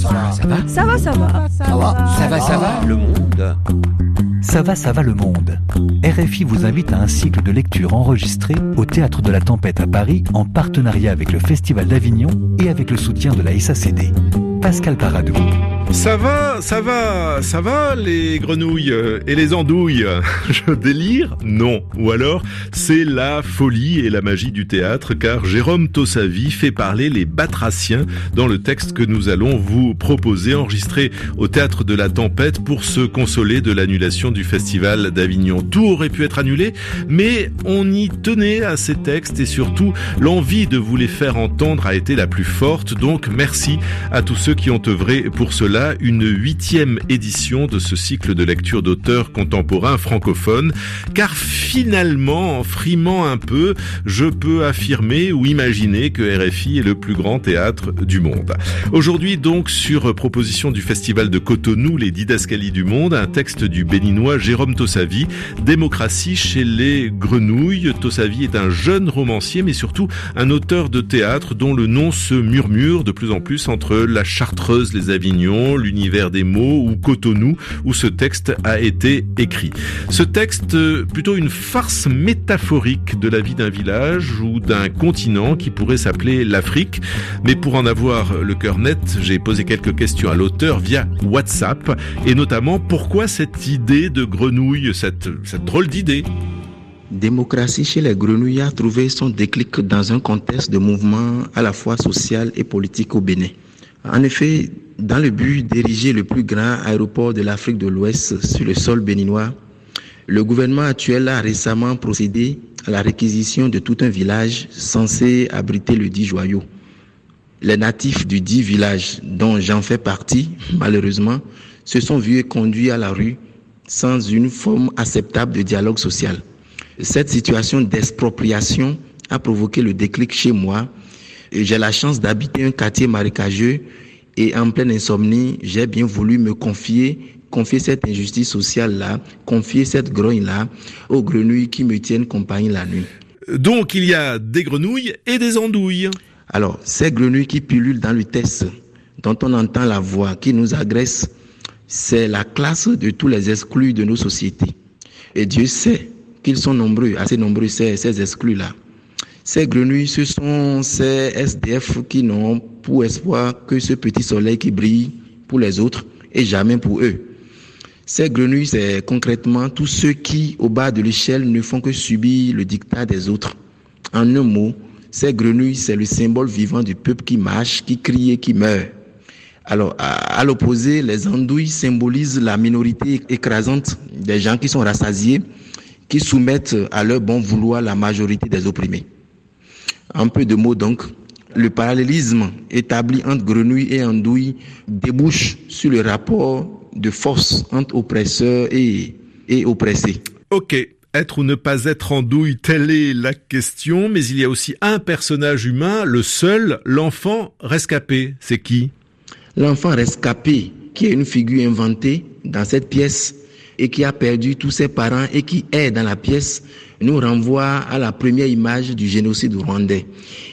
Ça va, ça va Ça va, ça va. Ça va, ça va, ça va, le monde Ça va, ça va le monde. RFI vous invite à un cycle de lecture enregistré au Théâtre de la Tempête à Paris en partenariat avec le Festival d'Avignon et avec le soutien de la SACD. Pascal Paradou. Ça va, ça va, ça va les grenouilles et les andouilles? Je délire? Non. Ou alors, c'est la folie et la magie du théâtre car Jérôme Tossavi fait parler les batraciens dans le texte que nous allons vous proposer enregistré au théâtre de la Tempête pour se consoler de l'annulation du festival d'Avignon. Tout aurait pu être annulé, mais on y tenait à ces textes et surtout l'envie de vous les faire entendre a été la plus forte. Donc merci à tous ceux qui ont œuvré pour cela une huitième édition de ce cycle de lecture d'auteurs contemporains francophones, car finalement, en frimant un peu, je peux affirmer ou imaginer que RFI est le plus grand théâtre du monde. Aujourd'hui donc, sur proposition du Festival de Cotonou, les didascalies du monde, un texte du béninois Jérôme Tossavi, Démocratie chez les grenouilles. Tossavi est un jeune romancier, mais surtout un auteur de théâtre dont le nom se murmure de plus en plus entre la Chartreuse, les Avignons, l'univers des mots ou Cotonou où ce texte a été écrit. Ce texte, plutôt une farce métaphorique de la vie d'un village ou d'un continent qui pourrait s'appeler l'Afrique. Mais pour en avoir le cœur net, j'ai posé quelques questions à l'auteur via WhatsApp et notamment pourquoi cette idée de grenouille, cette, cette drôle d'idée? Démocratie chez les grenouilles a trouvé son déclic dans un contexte de mouvement à la fois social et politique au Bénin. En effet, dans le but d'ériger le plus grand aéroport de l'Afrique de l'Ouest sur le sol béninois, le gouvernement actuel a récemment procédé à la réquisition de tout un village censé abriter le dit joyau. Les natifs du dit village, dont j'en fais partie, malheureusement, se sont vus conduits à la rue sans une forme acceptable de dialogue social. Cette situation d'expropriation a provoqué le déclic chez moi j'ai la chance d'habiter un quartier marécageux et en pleine insomnie, j'ai bien voulu me confier, confier cette injustice sociale-là, confier cette grogne-là aux grenouilles qui me tiennent compagnie la nuit. Donc il y a des grenouilles et des andouilles. Alors, ces grenouilles qui pullulent dans le test, dont on entend la voix, qui nous agressent, c'est la classe de tous les exclus de nos sociétés. Et Dieu sait qu'ils sont nombreux, assez nombreux, ces, ces exclus-là. Ces grenouilles, ce sont ces SDF qui n'ont pour espoir que ce petit soleil qui brille pour les autres et jamais pour eux. Ces grenouilles, c'est concrètement tous ceux qui, au bas de l'échelle, ne font que subir le dictat des autres. En un mot, ces grenouilles, c'est le symbole vivant du peuple qui marche, qui crie et qui meurt. Alors, à, l'opposé, les andouilles symbolisent la minorité écrasante des gens qui sont rassasiés, qui soumettent à leur bon vouloir la majorité des opprimés. Un peu de mots donc. Le parallélisme établi entre grenouille et andouille débouche sur le rapport de force entre oppresseurs et, et oppressés. Ok, être ou ne pas être andouille, telle est la question, mais il y a aussi un personnage humain, le seul, l'enfant rescapé. C'est qui? L'enfant rescapé, qui est une figure inventée dans cette pièce et qui a perdu tous ses parents et qui est dans la pièce nous renvoie à la première image du génocide rwandais.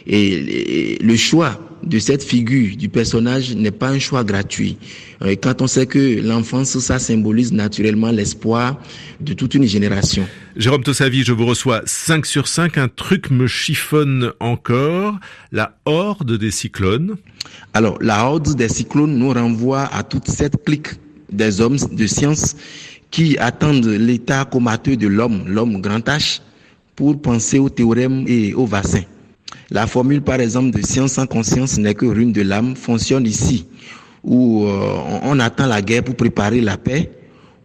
Et le choix de cette figure, du personnage, n'est pas un choix gratuit. Euh, quand on sait que l'enfance, ça symbolise naturellement l'espoir de toute une génération. Jérôme Tossavi, je vous reçois 5 sur 5. Un truc me chiffonne encore. La horde des cyclones. Alors, la horde des cyclones nous renvoie à toute cette clique des hommes de science qui attendent l'état comateux de l'homme, l'homme grand H, pour penser au théorème et au vaccin. La formule, par exemple, de science sans conscience n'est que rune de l'âme fonctionne ici, où euh, on attend la guerre pour préparer la paix,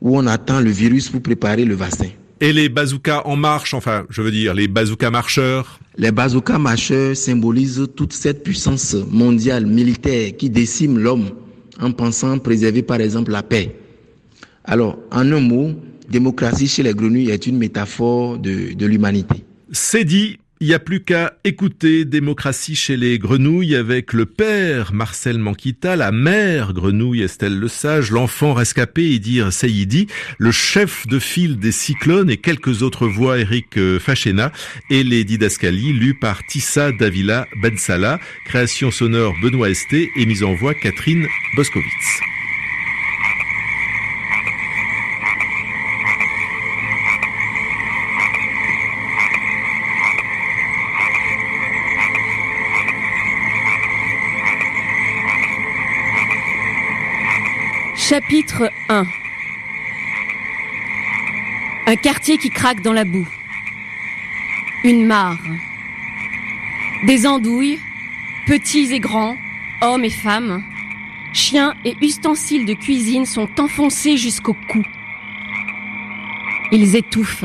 où on attend le virus pour préparer le vaccin. Et les bazookas en marche, enfin, je veux dire, les bazookas marcheurs Les bazookas marcheurs symbolisent toute cette puissance mondiale militaire qui décime l'homme en pensant préserver, par exemple, la paix. Alors, en un mot, démocratie chez les grenouilles est une métaphore de, l'humanité. C'est dit, Il n'y a plus qu'à écouter Démocratie chez les grenouilles avec le père Marcel Manquita, la mère grenouille Estelle Le Sage, l'enfant rescapé Idir Seyidi, le chef de file des cyclones et quelques autres voix Eric euh, Fachena et les didascalies lues par Tissa Davila Bensala, création sonore Benoît Esté et mise en voix Catherine Boskowitz. Chapitre 1 Un quartier qui craque dans la boue. Une mare. Des andouilles, petits et grands, hommes et femmes, chiens et ustensiles de cuisine sont enfoncés jusqu'au cou. Ils étouffent.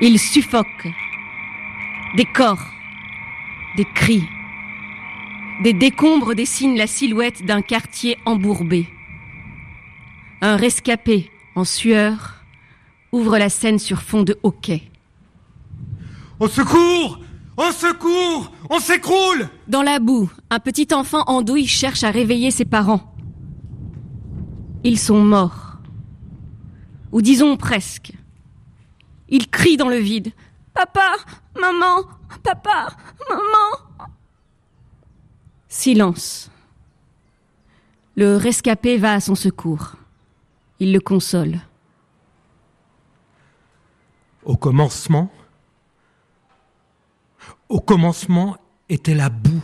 Ils suffoquent. Des corps. Des cris. Des décombres dessinent la silhouette d'un quartier embourbé. Un rescapé en sueur ouvre la scène sur fond de hoquet. Au secours Au secours On s'écroule Dans la boue, un petit enfant andouille cherche à réveiller ses parents. Ils sont morts. Ou disons presque. Ils crient dans le vide. Papa Maman Papa Maman Silence. Le rescapé va à son secours. Il le console. Au commencement, au commencement était la boue.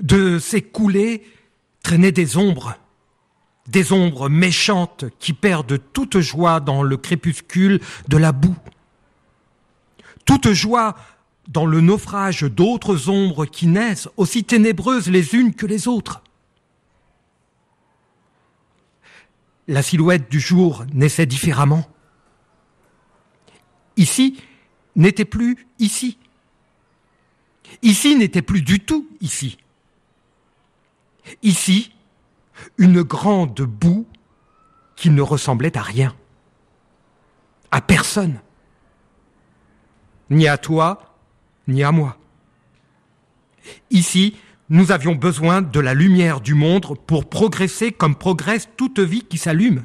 De ces coulées traînaient des ombres, des ombres méchantes qui perdent toute joie dans le crépuscule de la boue. Toute joie dans le naufrage d'autres ombres qui naissent, aussi ténébreuses les unes que les autres. La silhouette du jour naissait différemment. Ici n'était plus ici. Ici n'était plus du tout ici. Ici, une grande boue qui ne ressemblait à rien, à personne, ni à toi, ni à moi. Ici, nous avions besoin de la lumière du monde pour progresser comme progresse toute vie qui s'allume,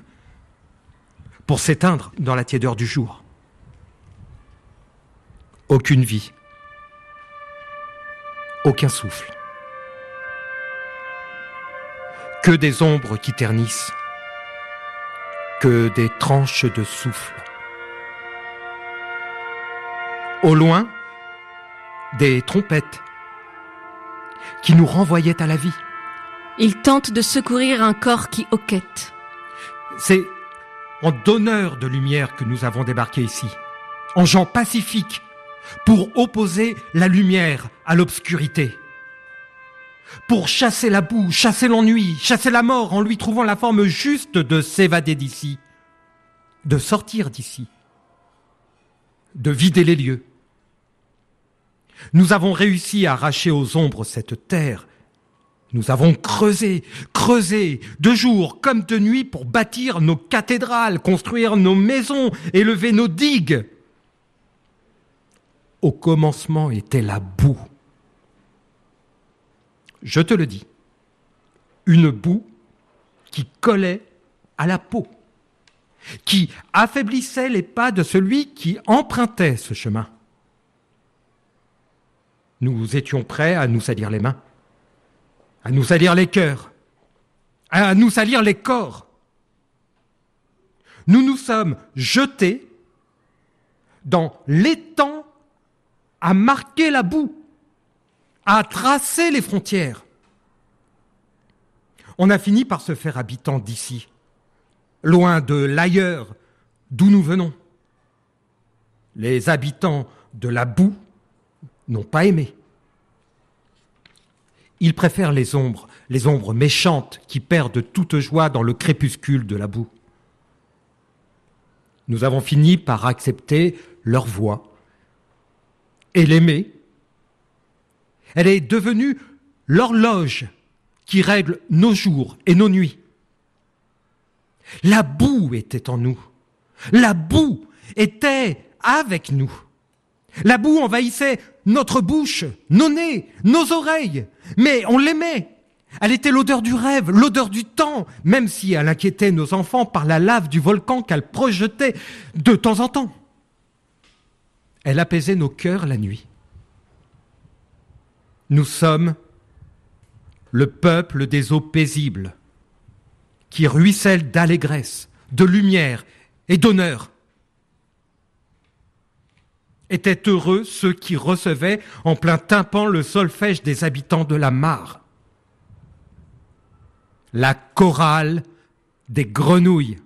pour s'éteindre dans la tiédeur du jour. Aucune vie, aucun souffle, que des ombres qui ternissent, que des tranches de souffle. Au loin, des trompettes qui nous renvoyaient à la vie. Il tente de secourir un corps qui hoquette. C'est en donneur de lumière que nous avons débarqué ici, en gens pacifiques, pour opposer la lumière à l'obscurité, pour chasser la boue, chasser l'ennui, chasser la mort en lui trouvant la forme juste de s'évader d'ici, de sortir d'ici, de vider les lieux. Nous avons réussi à arracher aux ombres cette terre. Nous avons creusé, creusé, de jour comme de nuit pour bâtir nos cathédrales, construire nos maisons, élever nos digues. Au commencement était la boue. Je te le dis, une boue qui collait à la peau, qui affaiblissait les pas de celui qui empruntait ce chemin. Nous étions prêts à nous salir les mains, à nous salir les cœurs, à nous salir les corps. Nous nous sommes jetés dans l'étang à marquer la boue, à tracer les frontières. On a fini par se faire habitant d'ici, loin de l'ailleurs d'où nous venons. Les habitants de la boue n'ont pas aimé. Ils préfèrent les ombres, les ombres méchantes qui perdent toute joie dans le crépuscule de la boue. Nous avons fini par accepter leur voix et l'aimer. Elle est devenue l'horloge qui règle nos jours et nos nuits. La boue était en nous. La boue était avec nous. La boue envahissait notre bouche, nos nez, nos oreilles, mais on l'aimait. Elle était l'odeur du rêve, l'odeur du temps, même si elle inquiétait nos enfants par la lave du volcan qu'elle projetait de temps en temps. Elle apaisait nos cœurs la nuit. Nous sommes le peuple des eaux paisibles, qui ruissellent d'allégresse, de lumière et d'honneur. Étaient heureux ceux qui recevaient en plein tympan le solfège des habitants de la mare la chorale des grenouilles,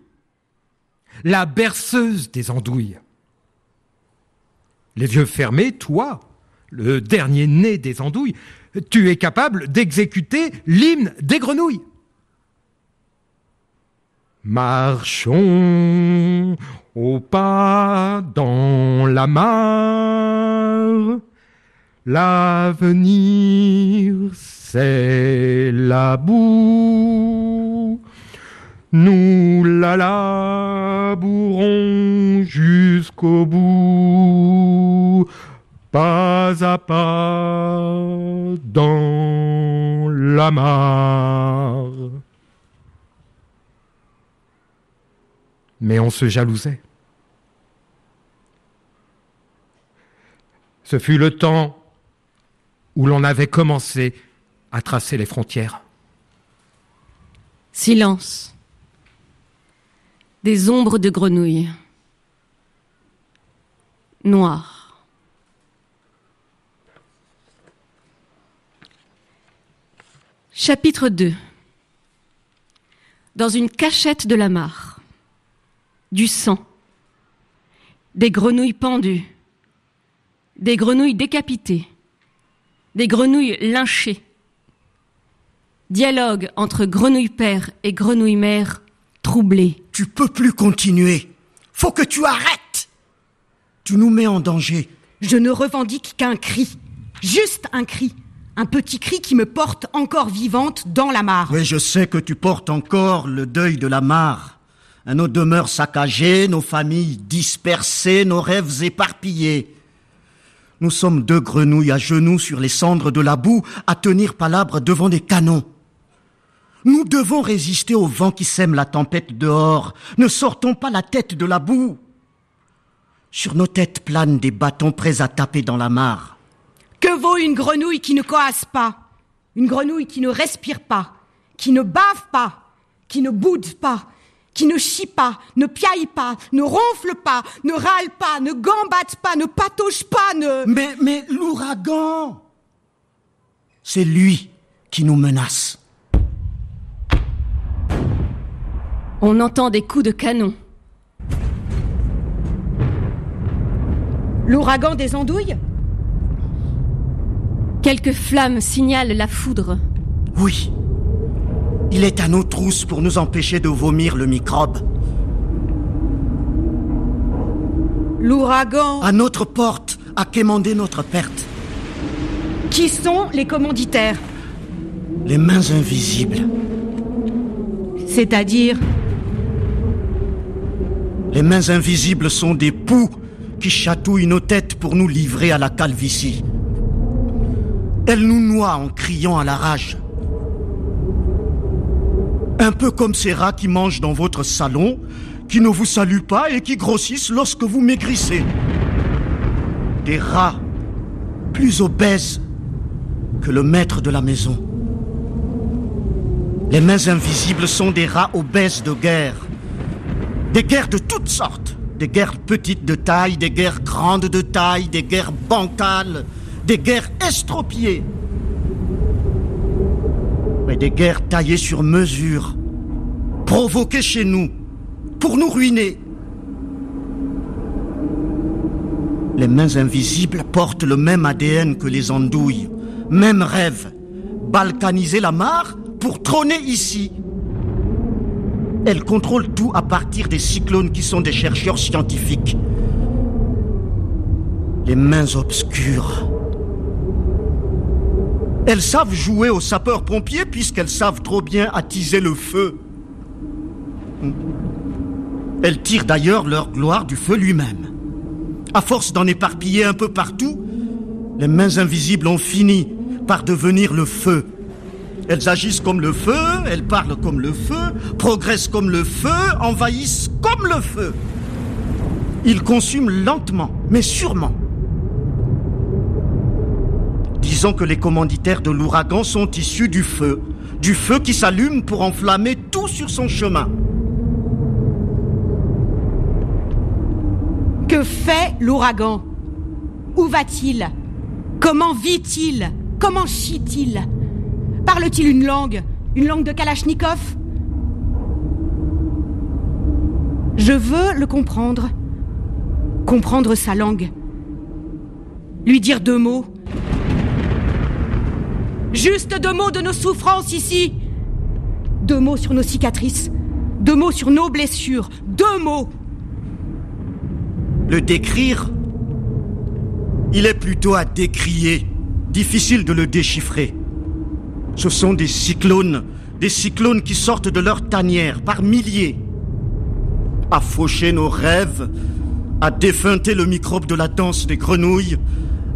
la berceuse des andouilles. Les yeux fermés, toi, le dernier né des andouilles, tu es capable d'exécuter l'hymne des grenouilles. Marchons au pas dans la mare, l'avenir c'est la boue. Nous la labourons jusqu'au bout, pas à pas dans la mare. Mais on se jalousait. Ce fut le temps où l'on avait commencé à tracer les frontières. Silence. Des ombres de grenouilles. Noir. Chapitre 2 Dans une cachette de la mare, du sang, des grenouilles pendues, des grenouilles décapitées, des grenouilles lynchées, Dialogue entre grenouille père et grenouille mère troublé. Tu peux plus continuer. Faut que tu arrêtes. Tu nous mets en danger. Je ne revendique qu'un cri. Juste un cri. Un petit cri qui me porte encore vivante dans la mare. Oui, je sais que tu portes encore le deuil de la mare. Nos demeures saccagées, nos familles dispersées, nos rêves éparpillés. Nous sommes deux grenouilles à genoux sur les cendres de la boue, à tenir palabre devant des canons. Nous devons résister au vent qui sème la tempête dehors. Ne sortons pas la tête de la boue. Sur nos têtes planent des bâtons prêts à taper dans la mare. Que vaut une grenouille qui ne coasse pas? Une grenouille qui ne respire pas, qui ne bave pas, qui ne boude pas, qui ne chie pas, ne piaille pas, ne ronfle pas, ne râle pas, ne gambade pas, ne patauge pas, ne... Mais, mais l'ouragan C'est lui qui nous menace. On entend des coups de canon. L'ouragan des andouilles? Quelques flammes signalent la foudre. Oui. Il est à nos trousses pour nous empêcher de vomir le microbe. L'ouragan À notre porte, à quémander notre perte. Qui sont les commanditaires? Les mains invisibles. C'est-à-dire? Les mains invisibles sont des poux qui chatouillent nos têtes pour nous livrer à la calvitie. Elles nous noient en criant à la rage. Un peu comme ces rats qui mangent dans votre salon, qui ne vous saluent pas et qui grossissent lorsque vous maigrissez. Des rats plus obèses que le maître de la maison. Les mains invisibles sont des rats obèses de guerre. Des guerres de toutes sortes. Des guerres petites de taille, des guerres grandes de taille, des guerres bancales, des guerres estropiées. Des guerres taillées sur mesure, provoquées chez nous, pour nous ruiner. Les mains invisibles portent le même ADN que les andouilles, même rêve. Balkaniser la mare pour trôner ici. Elles contrôlent tout à partir des cyclones qui sont des chercheurs scientifiques. Les mains obscures. Elles savent jouer aux sapeurs-pompiers puisqu'elles savent trop bien attiser le feu. Elles tirent d'ailleurs leur gloire du feu lui-même. À force d'en éparpiller un peu partout, les mains invisibles ont fini par devenir le feu. Elles agissent comme le feu, elles parlent comme le feu, progressent comme le feu, envahissent comme le feu. Ils consument lentement, mais sûrement. Disons que les commanditaires de l'ouragan sont issus du feu, du feu qui s'allume pour enflammer tout sur son chemin. Que fait l'ouragan? Où va-t-il? Comment vit-il? Comment chie-t-il? Parle-t-il une langue? Une langue de Kalachnikov? Je veux le comprendre. Comprendre sa langue. Lui dire deux mots. Juste deux mots de nos souffrances ici. Deux mots sur nos cicatrices. Deux mots sur nos blessures. Deux mots. Le décrire, il est plutôt à décrier. Difficile de le déchiffrer. Ce sont des cyclones, des cyclones qui sortent de leur tanière par milliers. À faucher nos rêves, à défunter le microbe de la danse des grenouilles,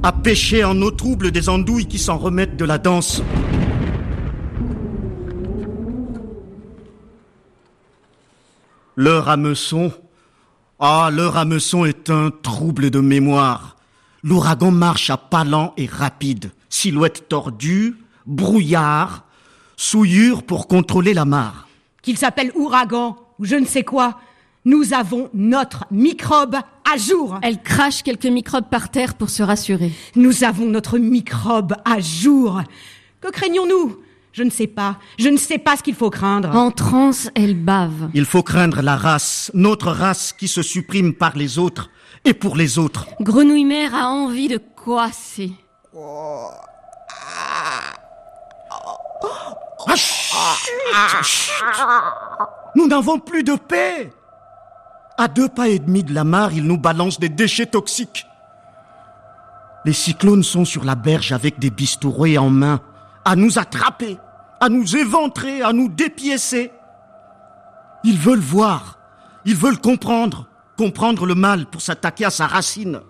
à pêcher en eau trouble des andouilles qui s'en remettent de la danse. Leur hameçon, ah, leur hameçon est un trouble de mémoire. L'ouragan marche à pas lents et rapides, silhouette tordue, brouillard, souillure pour contrôler la mare. Qu'il s'appelle ouragan ou je ne sais quoi, nous avons notre microbe à jour. Elle crache quelques microbes par terre pour se rassurer. Nous avons notre microbe à jour. Que craignons-nous? Je ne sais pas. Je ne sais pas ce qu'il faut craindre. En transe, elle bave. Il faut craindre la race, notre race qui se supprime par les autres et pour les autres. Grenouille mère a envie de coasser. Ah, chut, chut. Nous n'avons plus de paix. À deux pas et demi de la mare, ils nous balancent des déchets toxiques. Les cyclones sont sur la berge avec des bistourouets en main, à nous attraper, à nous éventrer, à nous dépiécer. Ils veulent voir, ils veulent comprendre, comprendre le mal pour s'attaquer à sa racine.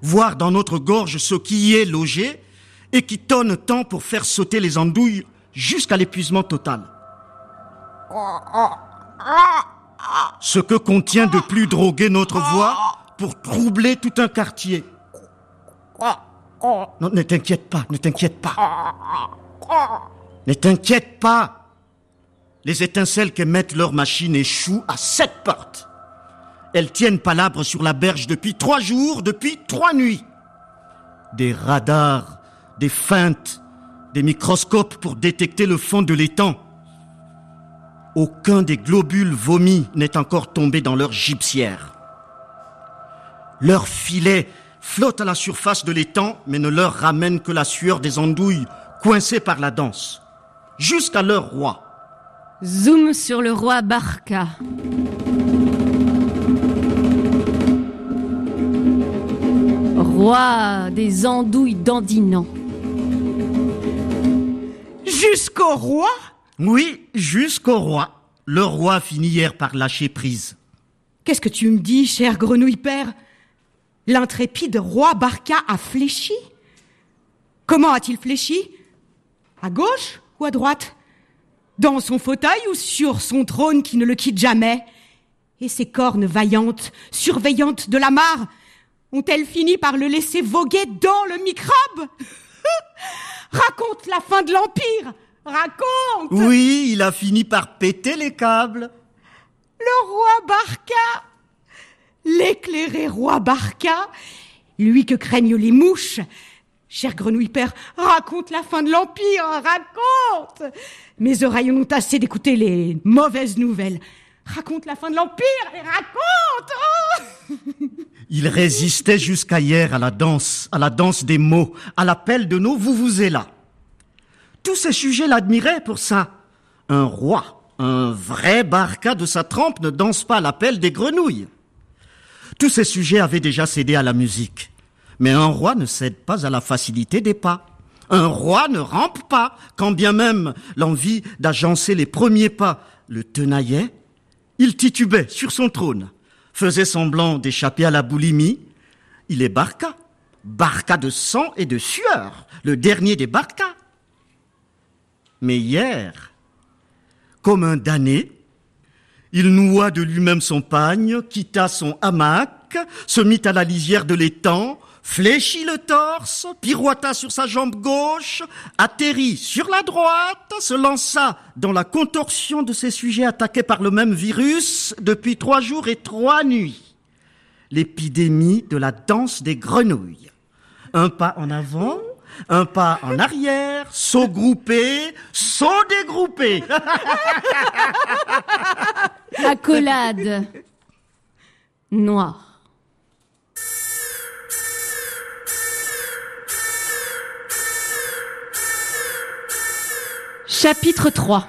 Voir dans notre gorge ce qui y est logé et qui tonne tant pour faire sauter les andouilles jusqu'à l'épuisement total. Ce que contient de plus droguer notre voix pour troubler tout un quartier. Non, ne t'inquiète pas, ne t'inquiète pas. Ne t'inquiète pas. Les étincelles qu'émettent leurs machines échouent à sept portes. Elles tiennent palabre sur la berge depuis trois jours, depuis trois nuits. Des radars, des feintes, des microscopes pour détecter le fond de l'étang. Aucun des globules vomis n'est encore tombé dans leur gypsière. Leurs filets flottent à la surface de l'étang, mais ne leur ramènent que la sueur des andouilles coincées par la danse. Jusqu'à leur roi. Zoom sur le roi Barca. Roi des andouilles dandinants. Jusqu'au roi Oui, jusqu'au roi. Le roi finit hier par lâcher prise. Qu'est-ce que tu me dis, cher grenouille père? L'intrépide roi Barca a fléchi? Comment a-t-il fléchi? À gauche ou à droite? Dans son fauteuil ou sur son trône qui ne le quitte jamais? Et ses cornes vaillantes, surveillantes de la mare, ont-elles fini par le laisser voguer dans le microbe? Raconte la fin de l'Empire Raconte! Oui, il a fini par péter les câbles. Le roi Barca! L'éclairé roi Barca! Lui que craignent les mouches! Cher grenouille père, raconte la fin de l'Empire, raconte! Mes oreilles ont assez d'écouter les mauvaises nouvelles. Raconte la fin de l'Empire, et raconte! Oh! Il résistait jusqu'à hier à la danse, à la danse des mots, à l'appel de nos vous vous là. Tous ces sujets l'admiraient pour ça. Un roi, un vrai barca de sa trempe ne danse pas à l'appel des grenouilles. Tous ces sujets avaient déjà cédé à la musique. Mais un roi ne cède pas à la facilité des pas. Un roi ne rampe pas, quand bien même l'envie d'agencer les premiers pas le tenaillait. Il titubait sur son trône, faisait semblant d'échapper à la boulimie, Il est Barca. Barca de sang et de sueur. Le dernier des Barca. Mais hier, comme un damné, il noua de lui-même son pagne, quitta son hamac, se mit à la lisière de l'étang, fléchit le torse, pirouetta sur sa jambe gauche, atterrit sur la droite, se lança dans la contorsion de ces sujets attaqués par le même virus depuis trois jours et trois nuits. L'épidémie de la danse des grenouilles. Un pas en avant, un pas en arrière, saut groupé, saut dégroupé. Accolade. Noir. Chapitre 3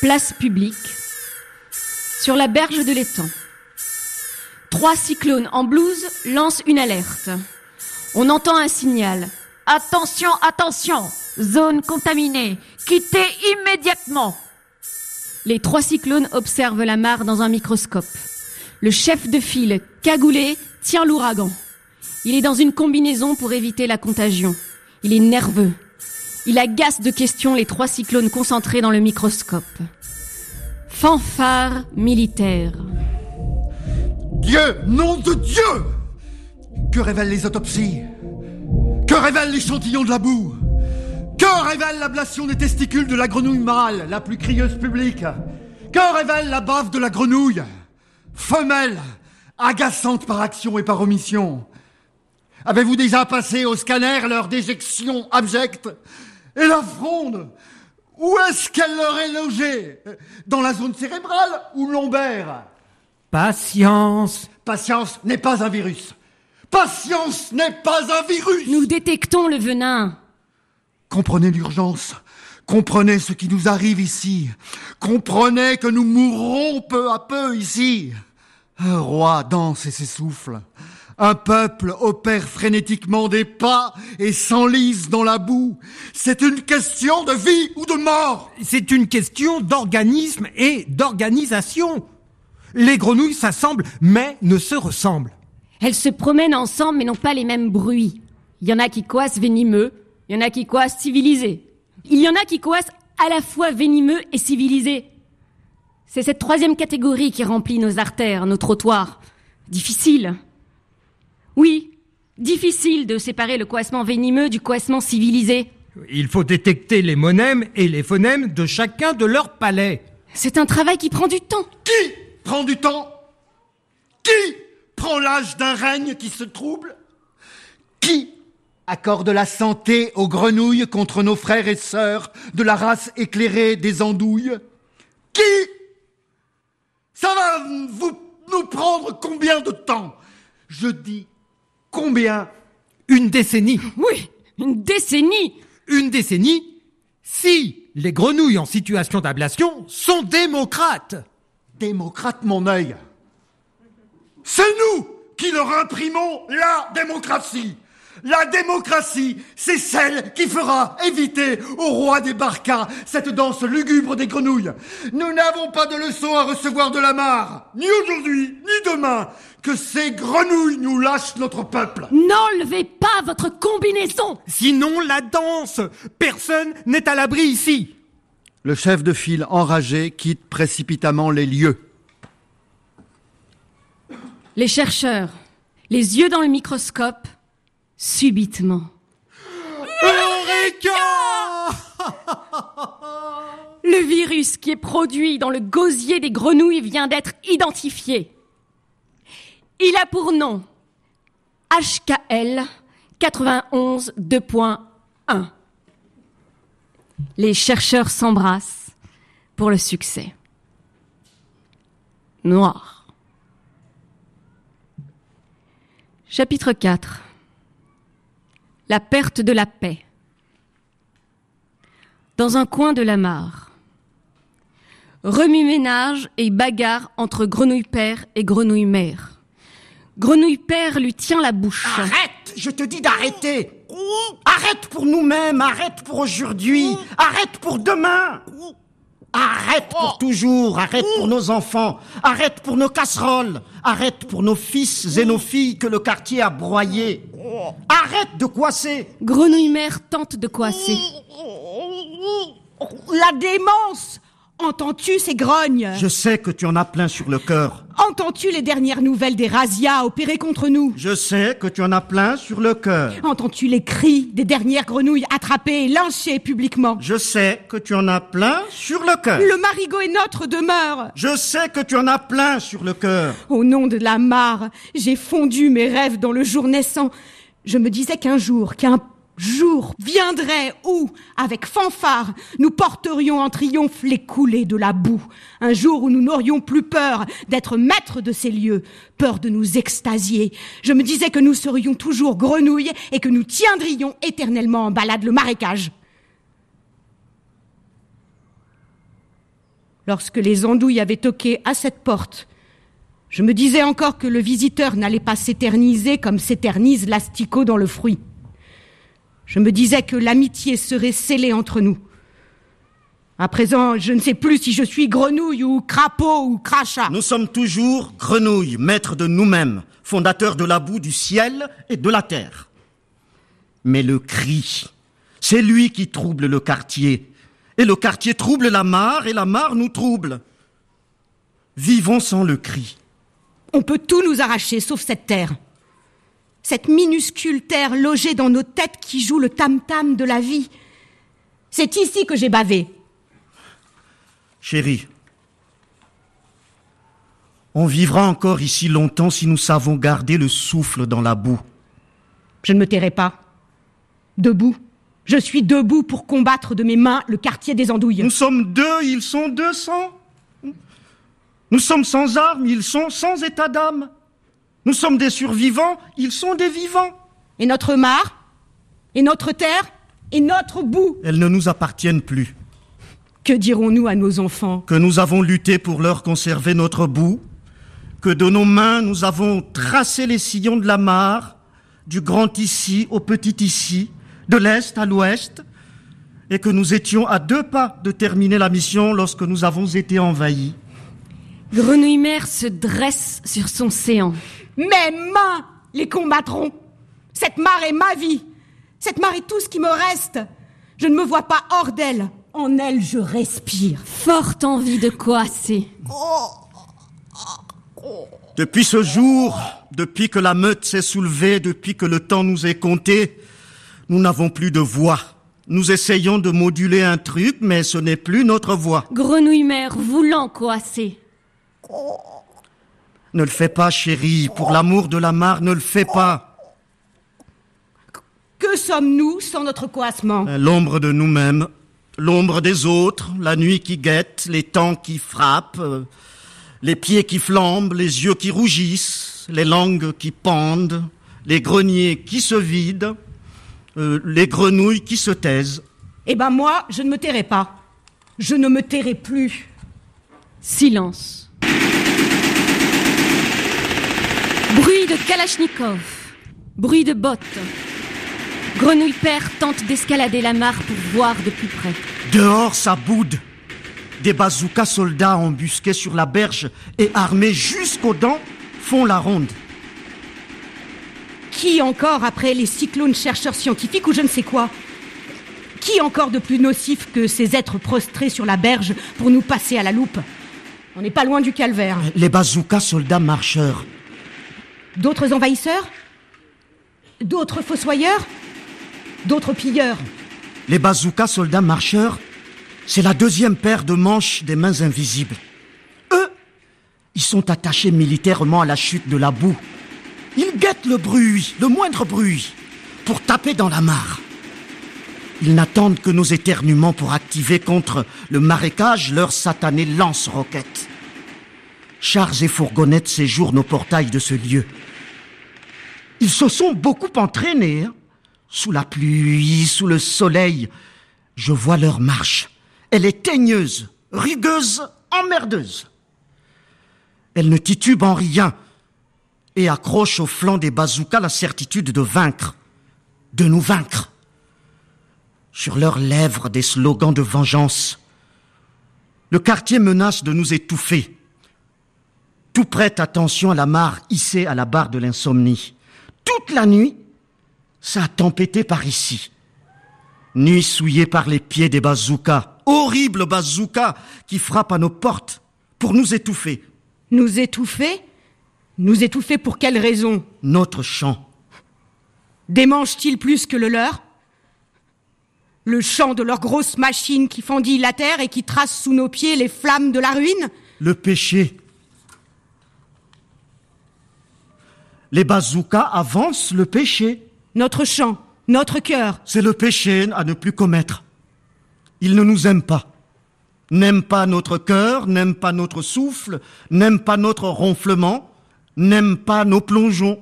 Place publique Sur la berge de l'étang. Trois cyclones en blouse lancent une alerte. On entend un signal. Attention, attention Zone contaminée Quittez immédiatement Les trois cyclones observent la mare dans un microscope. Le chef de file, cagoulé, tient l'ouragan. Il est dans une combinaison pour éviter la contagion. Il est nerveux. Il agace de questions les trois cyclones concentrés dans le microscope. Fanfare militaire. Dieu, nom de Dieu Que révèlent les autopsies? Que révèle l'échantillon de la boue? Que révèle l'ablation des testicules de la grenouille mâle, la plus crieuse publique? Que révèle la bave de la grenouille? Femelle, agaçante par action et par omission. Avez-vous déjà passé au scanner leur déjection abjecte Et la fronde? Où est-ce qu'elle leur est logée? Dans la zone cérébrale ou lombaire? Patience. Patience n'est pas un virus. Patience n'est pas un virus. Nous détectons le venin. Comprenez l'urgence. Comprenez ce qui nous arrive ici. Comprenez que nous mourrons peu à peu ici. Un roi danse et s'essouffle. Un peuple opère frénétiquement des pas et s'enlise dans la boue. C'est une question de vie ou de mort. C'est une question d'organisme et d'organisation. Les grenouilles s'assemblent mais ne se ressemblent. Elles se promènent ensemble mais n'ont pas les mêmes bruits. Il y en a qui coassent venimeux, il y en a qui coassent civilisés. Il y en a qui coassent à la fois venimeux et civilisés. C'est cette troisième catégorie qui remplit nos artères, nos trottoirs. Difficile. Oui, difficile de séparer le coassement venimeux du coassement civilisé. Il faut détecter les monèmes et les phonèmes de chacun de leurs palais. C'est un travail qui prend du temps. Qui prend du temps? Qui? Prend l'âge d'un règne qui se trouble Qui accorde la santé aux grenouilles contre nos frères et sœurs de la race éclairée des andouilles? Qui Ça va vous nous prendre combien de temps? Je dis combien? Une décennie. Oui, une décennie. Une décennie si les grenouilles en situation d'ablation sont démocrates. Démocrate mon œil. C'est nous qui leur imprimons la démocratie. La démocratie, c'est celle qui fera éviter au roi des barcas cette danse lugubre des grenouilles. Nous n'avons pas de leçon à recevoir de la mare, ni aujourd'hui, ni demain. Que ces grenouilles nous lâchent notre peuple. N'enlevez pas votre combinaison. Sinon, la danse. Personne n'est à l'abri ici. Le chef de file enragé quitte précipitamment les lieux. Les chercheurs, les yeux dans le microscope, subitement. Eureka Le virus qui est produit dans le gosier des grenouilles vient d'être identifié. Il a pour nom HKL 91 2.1. Les chercheurs s'embrassent pour le succès. Noir. Chapitre 4 La perte de la paix. Dans un coin de la mare. Remue-ménage et bagarre entre grenouille père et grenouille mère. Grenouille père lui tient la bouche. Arrête Je te dis d'arrêter Arrête pour nous-mêmes, arrête pour aujourd'hui, arrête pour demain Arrête pour toujours, arrête pour nos enfants, arrête pour nos casseroles, arrête pour nos fils et nos filles que le quartier a broyés. Arrête de coasser. Grenouille mère tente de coasser. La démence Entends-tu ces grognes? Je sais que tu en as plein sur le cœur. Entends-tu les dernières nouvelles des razzias opérées contre nous? Je sais que tu en as plein sur le cœur. Entends-tu les cris des dernières grenouilles attrapées et lynchées publiquement? Je sais que tu en as plein sur le cœur. Le marigot est notre demeure Je sais que tu en as plein sur le cœur. Au nom de la mare, j'ai fondu mes rêves dans le jour naissant. Je me disais qu'un jour, qu'un jour viendrait où, avec fanfare, nous porterions en triomphe les coulées de la boue. Un jour où nous n'aurions plus peur d'être maîtres de ces lieux, peur de nous extasier. Je me disais que nous serions toujours grenouilles et que nous tiendrions éternellement en balade le marécage. Lorsque les andouilles avaient toqué à cette porte, je me disais encore que le visiteur n'allait pas s'éterniser comme s'éternise l'asticot dans le fruit. Je me disais que l'amitié serait scellée entre nous. À présent, je ne sais plus si je suis grenouille ou crapaud ou crachat. Nous sommes toujours grenouilles, maîtres de nous-mêmes, fondateurs de la boue du ciel et de la terre. Mais le cri, c'est lui qui trouble le quartier. Et le quartier trouble la mare et la mare nous trouble. Vivons sans le cri. On peut tout nous arracher sauf cette terre. Cette minuscule terre logée dans nos têtes qui joue le tam-tam de la vie. C'est ici que j'ai bavé. Chérie, on vivra encore ici longtemps si nous savons garder le souffle dans la boue. Je ne me tairai pas. Debout. Je suis debout pour combattre de mes mains le quartier des andouilles. Nous sommes deux, ils sont deux cents. Nous sommes sans armes, ils sont sans état d'âme. Nous sommes des survivants, ils sont des vivants. Et notre mare Et notre terre Et notre boue Elles ne nous appartiennent plus. Que dirons-nous à nos enfants? Que nous avons lutté pour leur conserver notre boue, que de nos mains nous avons tracé les sillons de la mare, du grand ici au petit ici, de l'est à l'ouest, et que nous étions à deux pas de terminer la mission lorsque nous avons été envahis. Grenouille mère se dresse sur son séant. Mes mains les combattront. Cette mare est ma vie. Cette mare est tout ce qui me reste. Je ne me vois pas hors d'elle. En elle, je respire. Forte envie de coasser. Depuis ce jour, depuis que la meute s'est soulevée, depuis que le temps nous est compté, nous n'avons plus de voix. Nous essayons de moduler un truc, mais ce n'est plus notre voix. Grenouille mère voulant coasser. Ne le fais pas, chérie. Pour l'amour de la mare, ne le fais pas. Que sommes-nous sans notre coassement? L'ombre de nous-mêmes, l'ombre des autres, la nuit qui guette, les temps qui frappent, euh, les pieds qui flambent, les yeux qui rougissent, les langues qui pendent, les greniers qui se vident, euh, les grenouilles qui se taisent. Eh ben moi, je ne me tairai pas. Je ne me tairai plus. Silence. Bruit de Kalachnikov. Bruit de bottes. Grenouille père tente d'escalader la mare pour voir de plus près. Dehors, ça boude. Des bazookas soldats embusqués sur la berge et armés jusqu'aux dents font la ronde. Qui encore, après les cyclones chercheurs scientifiques ou je ne sais quoi? Qui encore de plus nocif que ces êtres prostrés sur la berge pour nous passer à la loupe? On n'est pas loin du calvaire. Les bazookas soldats marcheurs. D'autres envahisseurs D'autres fossoyeurs D'autres pilleurs Les bazookas soldats marcheurs, c'est la deuxième paire de manches des mains invisibles. Eux, ils sont attachés militairement à la chute de la boue. Ils guettent le bruit, le moindre bruit, pour taper dans la mare. Ils n'attendent que nos éternuements pour activer contre le marécage leur satané lance-roquettes. Chars et fourgonnettes séjournent au portail de ce lieu. Ils se sont beaucoup entraînés. hein. Sous la pluie, sous le soleil, je vois leur marche. Elle est teigneuse, rugueuse, emmerdeuse. Elle ne titube en rien et accroche au flanc des bazookas la certitude de vaincre, de nous vaincre. Sur leurs lèvres des slogans de vengeance. Le quartier menace de nous étouffer. Tout prête attention à la mare hissée à la barre de l'insomnie. Toute la nuit, ça a tempêté par ici. Nuit souillée par les pieds des bazookas, horribles bazookas qui frappent à nos portes pour nous étouffer. Nous étouffer? Nous étouffer pour quelle raison? Notre chant. Démangent-ils plus que le leur? Le chant de leurs grosses machines qui fendillent la terre et qui tracent sous nos pieds les flammes de la ruine? Le péché. Les bazookas avancent le péché. Notre chant, notre cœur. C'est le péché à ne plus commettre. Ils ne nous aiment pas. N'aiment pas notre cœur, n'aiment pas notre souffle, n'aiment pas notre ronflement, n'aiment pas nos plongeons.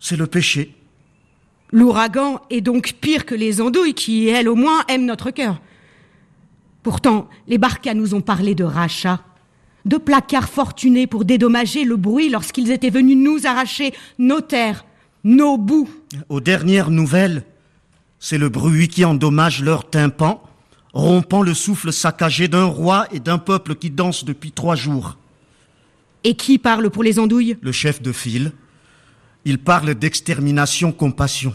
C'est le péché. L'ouragan est donc pire que les andouilles qui, elles au moins, aiment notre cœur. Pourtant, les barcas nous ont parlé de rachat, de placards fortunés pour dédommager le bruit lorsqu'ils étaient venus nous arracher nos terres, nos bouts. Aux dernières nouvelles, c'est le bruit qui endommage leur tympan, rompant le souffle saccagé d'un roi et d'un peuple qui danse depuis trois jours. Et qui parle pour les andouilles? Le chef de file. Il parle d'extermination compassion.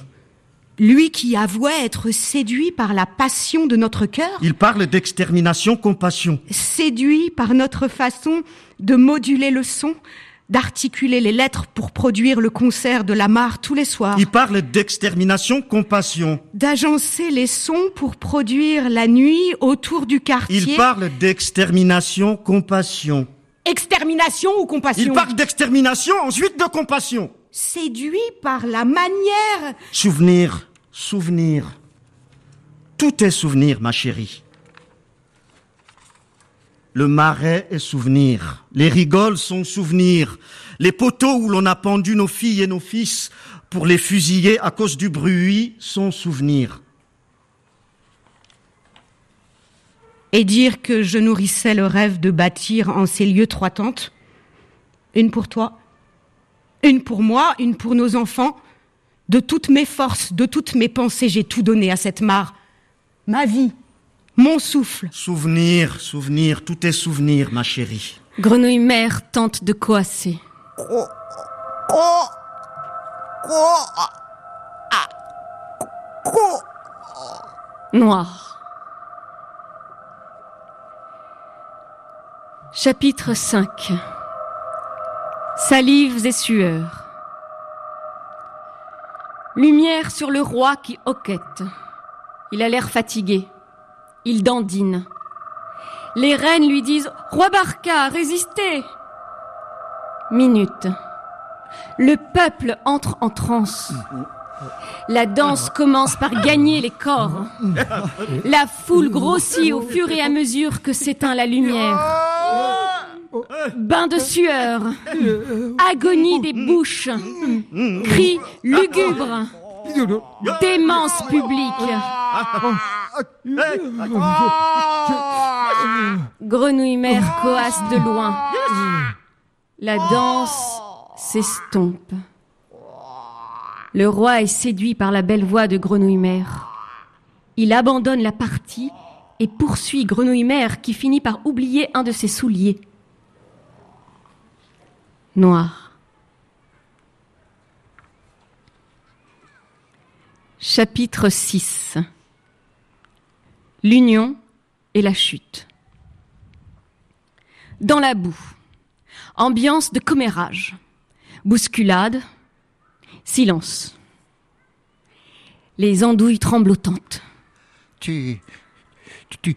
Lui qui avouait être séduit par la passion de notre cœur Il parle d'extermination compassion. Séduit par notre façon de moduler le son, d'articuler les lettres pour produire le concert de la mare tous les soirs. Il parle d'extermination compassion. D'agencer les sons pour produire la nuit autour du quartier. Il parle d'extermination compassion. Extermination ou compassion? Il parle d'extermination, ensuite de compassion. Séduit par la manière. Souvenir, souvenir. Tout est souvenir, ma chérie. Le marais est souvenir. Les rigoles sont souvenirs. Les poteaux où l'on a pendu nos filles et nos fils pour les fusiller à cause du bruit sont souvenirs. Et dire que je nourrissais le rêve de bâtir en ces lieux trois tentes. Une pour toi, une pour moi, une pour nos enfants. De toutes mes forces, de toutes mes pensées, j'ai tout donné à cette mare. Ma vie, mon souffle. Souvenir, souvenir, tout est souvenir, ma chérie. Grenouille mère tente de coasser. Noir. Chapitre 5 Salives et sueurs. Lumière sur le roi qui hoquette. Il a l'air fatigué. Il dandine. Les reines lui disent Roi Barca, résistez Minute. Le peuple entre en transe. La danse commence par gagner les corps. La foule grossit au fur et à mesure que s'éteint la lumière. Bain de sueur, agonie des bouches, cris lugubres, démence publique. Grenouille mère coasse de loin. La danse s'estompe. Le roi est séduit par la belle voix de Grenouille mère. Il abandonne la partie et poursuit Grenouille mère qui finit par oublier un de ses souliers. Noir. Chapitre 6 L'union et la chute. Dans la boue. Ambiance de commérage. Bousculade. Silence. Les andouilles tremblotantes. Tu. Tu.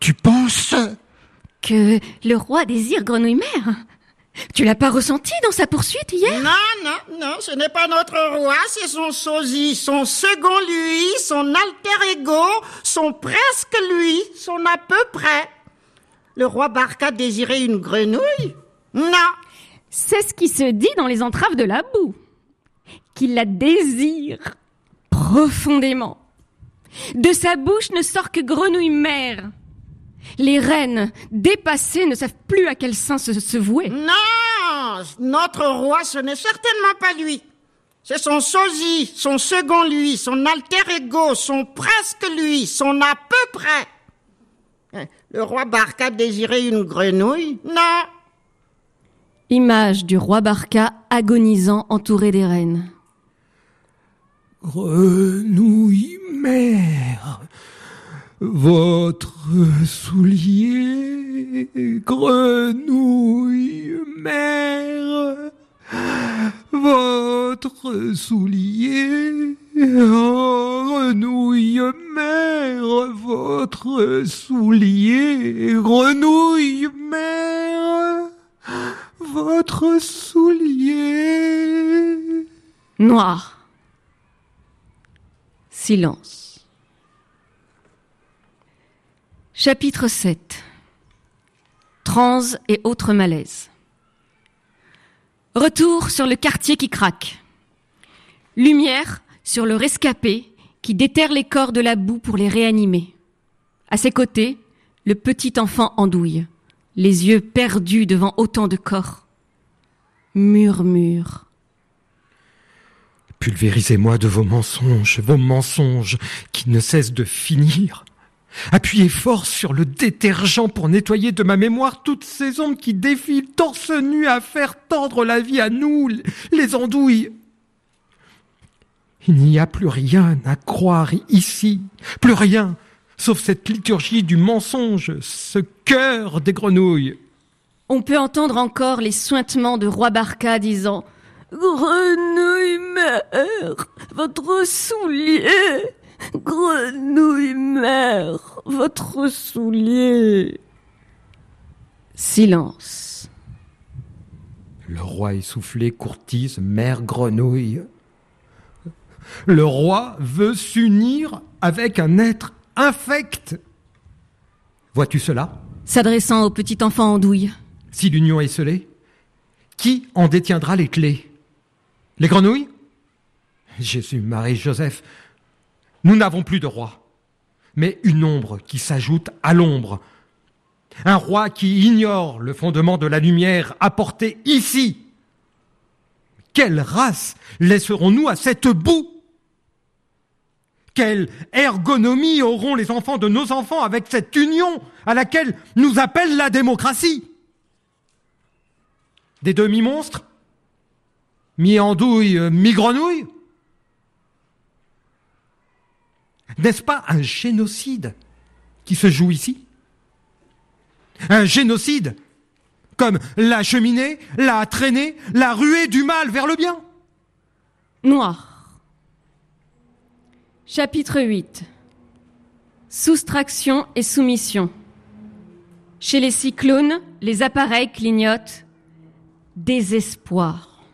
Tu penses. Que le roi désire grenouille mère Tu l'as pas ressenti dans sa poursuite hier? Non, non, non, ce n'est pas notre roi, c'est son sosie, son second lui, son alter ego, son presque lui, son à peu près. Le roi Barca désirait une grenouille? Non. C'est ce qui se dit dans les entraves de la boue. Qu'il la désire profondément. De sa bouche ne sort que grenouille mère. Les reines, dépassées, ne savent plus à quel sein se, se vouer. Non, notre roi, ce n'est certainement pas lui. C'est son sosie, son second lui, son alter ego, son presque lui, son à peu près. Le roi Barca désirait une grenouille? Non Image du roi Barca agonisant entouré des reines. Grenouille mère, votre soulier, grenouille mère, votre soulier, grenouille mère, votre soulier, grenouille mère, votre soulier. Noir. Silence. Chapitre 7 Trans et autres malaises. Retour sur le quartier qui craque. Lumière sur le rescapé qui déterre les corps de la boue pour les réanimer. À ses côtés, le petit enfant andouille, les yeux perdus devant autant de corps. Murmure. Pulvérisez-moi de vos mensonges, vos mensonges qui ne cessent de finir. Appuyez fort sur le détergent pour nettoyer de ma mémoire toutes ces ombres qui défilent torse nu à faire tordre la vie à nous, les andouilles. Il n'y a plus rien à croire ici, plus rien, sauf cette liturgie du mensonge, ce cœur des grenouilles. On peut entendre encore les suintements de Roi Barca disant Grenouille votre soulier. Grenouille mère, votre soulier. Silence. Le roi essoufflé courtise mère grenouille. Le roi veut s'unir avec un être infect. Vois-tu cela? S'adressant au petit enfant en douille. Si l'union est scellée, qui en détiendra les clés? Les grenouilles? Jésus, Marie, Joseph, nous n'avons plus de roi, mais une ombre qui s'ajoute à l'ombre. Un roi qui ignore le fondement de la lumière apportée ici. Quelle race laisserons-nous à cette boue? Quelle ergonomie auront les enfants de nos enfants avec cette union à laquelle nous appelle la démocratie? Des demi-monstres? Mi-andouille, mi-grenouille? N'est-ce pas un génocide qui se joue ici? Un génocide comme la cheminée, la traînée, la ruée du mal vers le bien? Noir. Chapitre 8 Soustraction et soumission. Chez les cyclones, les appareils clignotent. Désespoir.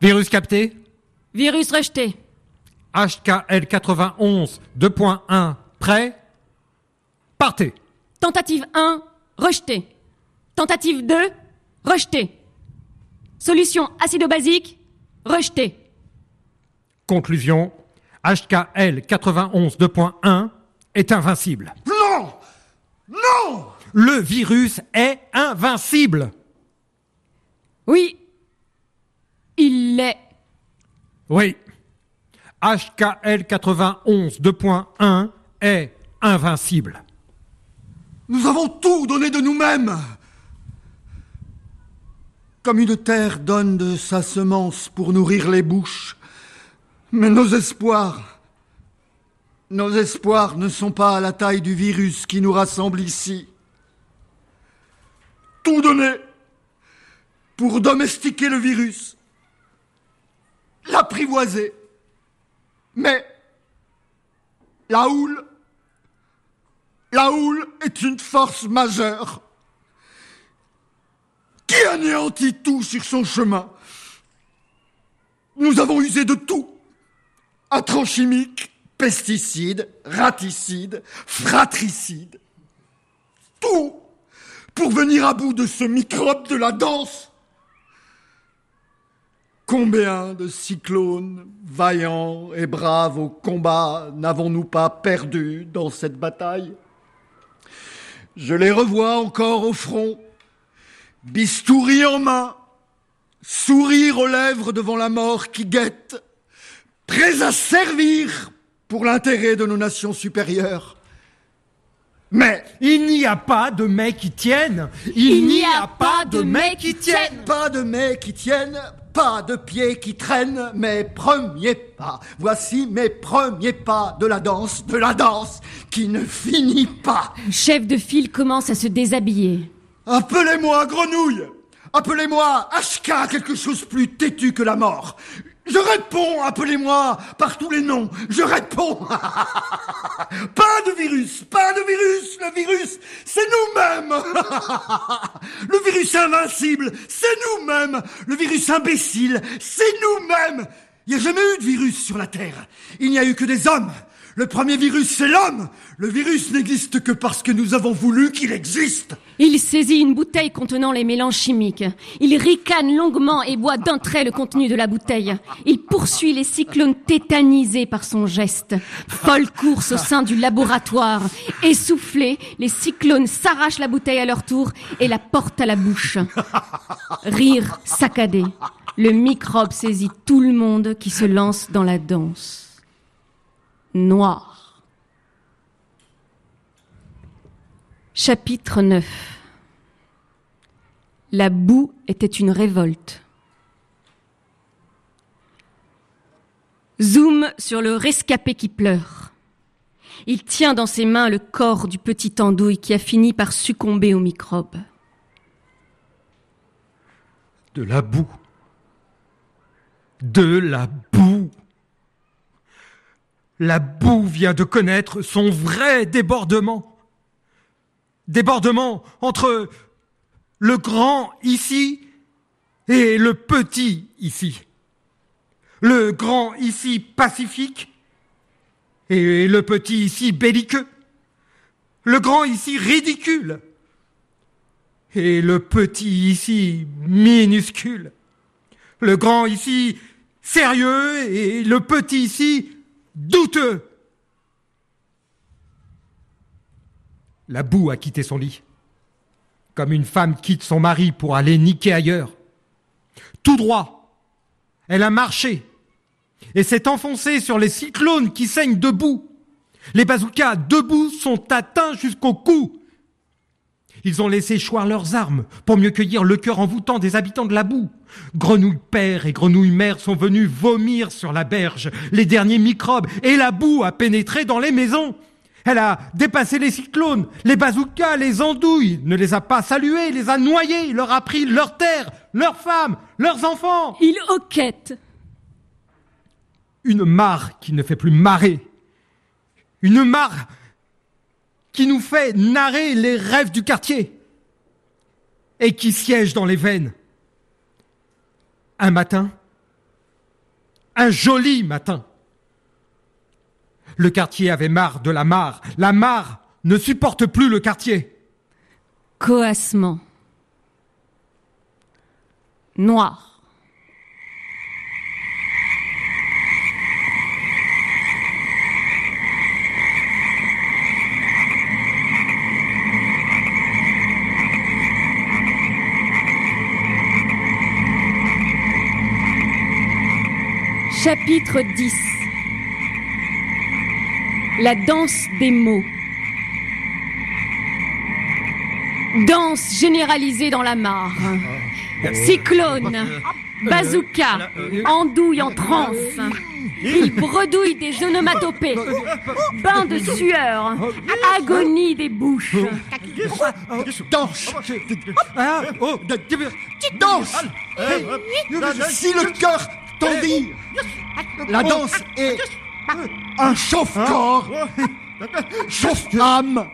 Virus capté? Virus rejeté. HKL 91 2.1 prêt Partez Tentative 1, rejeté. Tentative 2, rejeté. Solution acido-basique, rejeté. Conclusion HKL 91 2.1 est invincible. Non Non Le virus est invincible. Oui, il l'est. Oui. HKL 91 2.1 est invincible. Nous avons tout donné de nous-mêmes. Comme une terre donne de sa semence pour nourrir les bouches. Mais nos espoirs, nos espoirs ne sont pas à la taille du virus qui nous rassemble ici. Tout donné pour domestiquer le virus, l'apprivoiser. Mais la houle, la houle est une force majeure qui anéantit tout sur son chemin. Nous avons usé de tout. Intrants chimiques, pesticides, raticides, fratricides. Tout pour venir à bout de ce microbe de la danse. Combien de cyclones, vaillants et braves au combat, n'avons-nous pas perdus dans cette bataille? Je les revois encore au front, bistouri en main, sourire aux lèvres devant la mort qui guette, prêts à servir pour l'intérêt de nos nations supérieures. Mais Il n'y a pas de mets qui tiennent. Il, n'y a, pas de mets qui tiennent. pas de mets qui tiennent, pas de pieds qui traînent, mes premiers pas. Voici mes premiers pas de la danse, de la danse qui ne finit pas. Le chef de file commence à se déshabiller. Appelez-moi grenouille Appelez-moi HK, quelque chose plus têtu que la mort Je réponds, appelez-moi par tous les noms, je réponds. Pas de virus, pas de virus, le virus, c'est nous-mêmes. Le virus invincible, c'est nous-mêmes. Le virus imbécile, c'est nous-mêmes. Il n'y a jamais eu de virus sur la Terre, il n'y a eu que des hommes le premier virus, c'est l'homme. Le virus n'existe que parce que nous avons voulu qu'il existe. Il saisit une bouteille contenant les mélanges chimiques. Il ricane longuement et boit d'un trait le contenu de la bouteille. Il poursuit les cyclones tétanisés par son geste. Folle course au sein du laboratoire. Essoufflés, les cyclones s'arrachent la bouteille à leur tour et la portent à la bouche. Rire saccadé. Le microbe saisit tout le monde qui se lance dans la danse. Noir. Chapitre 9 La boue était une révolte. Zoom sur le rescapé qui pleure. Il tient dans ses mains le corps du petit andouille qui a fini par succomber aux microbes. De la boue. De la boue. La boue vient de connaître son vrai débordement. Débordement entre le grand ici et le petit ici. Le grand ici pacifique et le petit ici belliqueux. Le grand ici ridicule et le petit ici minuscule. Le grand ici sérieux et le petit ici douteux. La boue a quitté son lit, comme une femme quitte son mari pour aller niquer ailleurs. Tout droit, elle a marché et s'est enfoncée sur les cyclones qui saignent debout. Les bazookas debout sont atteints jusqu'au cou. Ils ont laissé choir leurs armes pour mieux cueillir le cœur envoûtant des habitants de la boue. Grenouilles père et grenouilles mère sont venus vomir sur la berge les derniers microbes et la boue a pénétré dans les maisons. Elle a dépassé les cyclones, les bazookas, les andouilles, ne les a pas salués, les a noyés, leur a pris leurs terres, leurs femmes, leurs enfants. Il hoquette. Une mare qui ne fait plus marrer. Une mare qui nous fait narrer les rêves du quartier et qui siège dans les veines. Un matin, un joli matin, le quartier avait marre de la mare. La mare ne supporte plus le quartier. Coassement. Noir. Chapitre 10 La danse des mots. Danse généralisée dans la mare. Cyclone, bazooka, andouille en transe. Il bredouille des onomatopées. Bain de sueur, agonie des bouches. Danse Danse Si le cœur t'en dit La danse est un chauffe-corps. Chauffe-âme.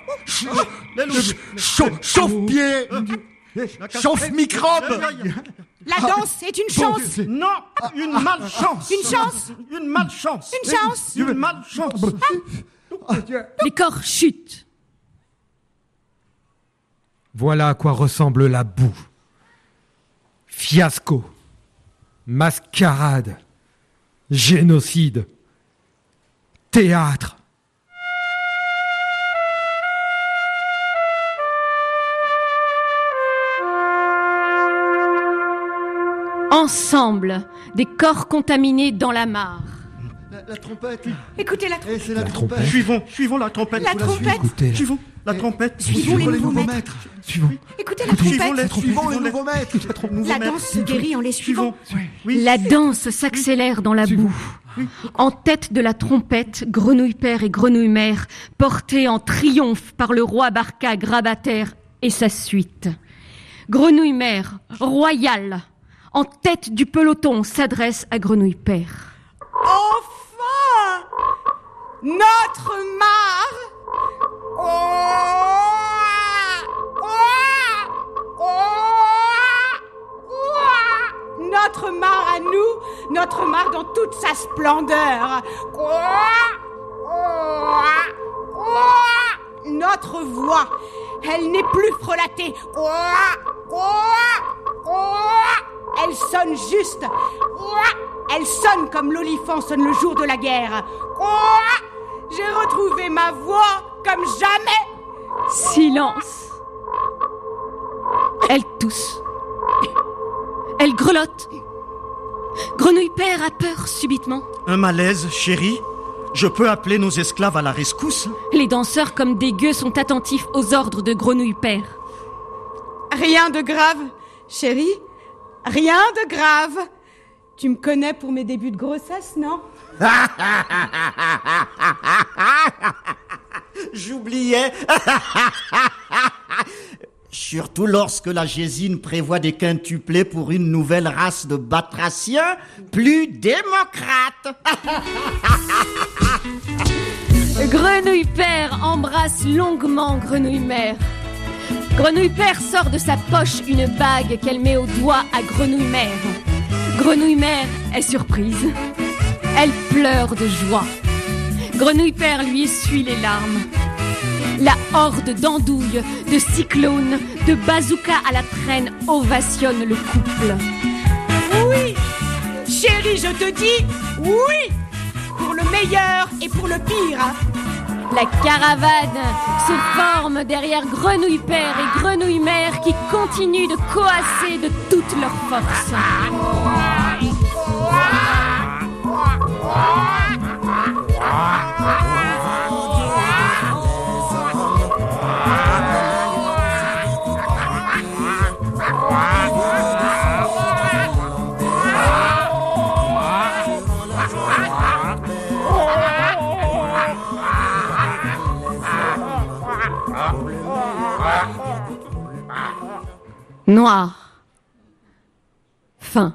Chauffe-pied Chauffe-microbe. La danse est une chance. Non, une malchance. Une chance. Une malchance. Une chance. Une malchance. Les corps chutent. Voilà à quoi ressemble la boue. Fiasco, mascarade, génocide, théâtre. Ensemble, des corps contaminés dans la mare. La, la trompette Écoutez la, Eh, c'est la, La trompette. trompette. Suivons, suivons la trompette. La trompette. Suivons. La trompette. Suivons les nouveaux maîtres. maîtres. Suivons. Écoutez la Suivons les, trompette. suivons les nouveaux maîtres. Nouveau La maître. danse se guérit en les suivant. Oui. La danse s'accélère dans la boue. En tête de la trompette, Grenouille Père et Grenouille Mère, portés en triomphe par le roi Barca Grabataire et sa suite. Grenouille Mère, royale, en tête du peloton, s'adresse à Grenouille Père. Enfin Notre mare Notre mare à nous, notre mare dans toute sa splendeur. Notre voix, elle n'est plus frelatée. Elle sonne juste. Elle sonne comme l'olifant sonne le jour de la guerre. J'ai retrouvé ma voix comme jamais. Silence. Elle tousse. Elle grelotte. Grenouille Père a peur subitement. Un malaise, chérie. Je peux appeler nos esclaves à la rescousse Les danseurs comme des gueux sont attentifs aux ordres de Grenouille Père. Rien de grave, chérie. Rien de grave. Tu me connais pour mes débuts de grossesse, non J'oubliais. Surtout lorsque la Gésine prévoit des quintuplés pour une nouvelle race de batraciens plus démocrates. Grenouille Père embrasse longuement Grenouille Mère. Grenouille Père sort de sa poche une bague qu'elle met au doigt à Grenouille Mère. Grenouille Mère est surprise. Elle pleure de joie. Grenouille Père lui essuie les larmes. La horde d'andouilles, de cyclones, de bazookas à la traîne ovationne le couple. Oui Chérie, je te dis oui Pour le meilleur et pour le pire. La caravane se forme derrière Grenouille Père et Grenouille Mère qui continuent de coasser de toute leur force. Noir. Fin.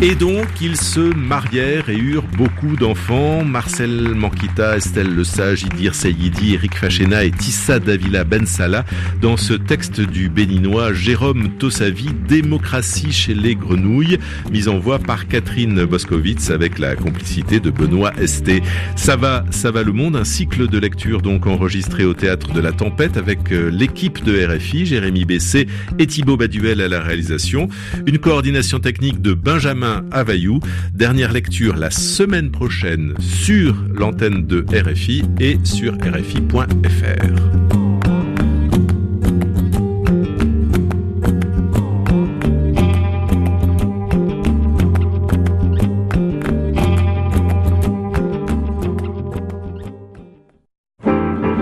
Et donc, ils se marièrent et eurent beaucoup d'enfants. Marcel Manquita, Estelle Le Sage, Idir Seyidi, Eric Fachena et Tissa Davila Ben Salah dans ce texte du béninois Jérôme Tossavi, Démocratie chez les grenouilles, mise en voix par Catherine Boscovitz avec la complicité de Benoît Esté. Ça va, ça va le monde, un cycle de lecture donc enregistré au théâtre de la Tempête avec euh, l'équipe de RFI, Jérémy Bessé et Thibaut Baduel à la réalisation. Une coordination technique de Benjamin Availlou. Dernière lecture la semaine prochaine sur l'antenne de RFI et sur RFI.fr.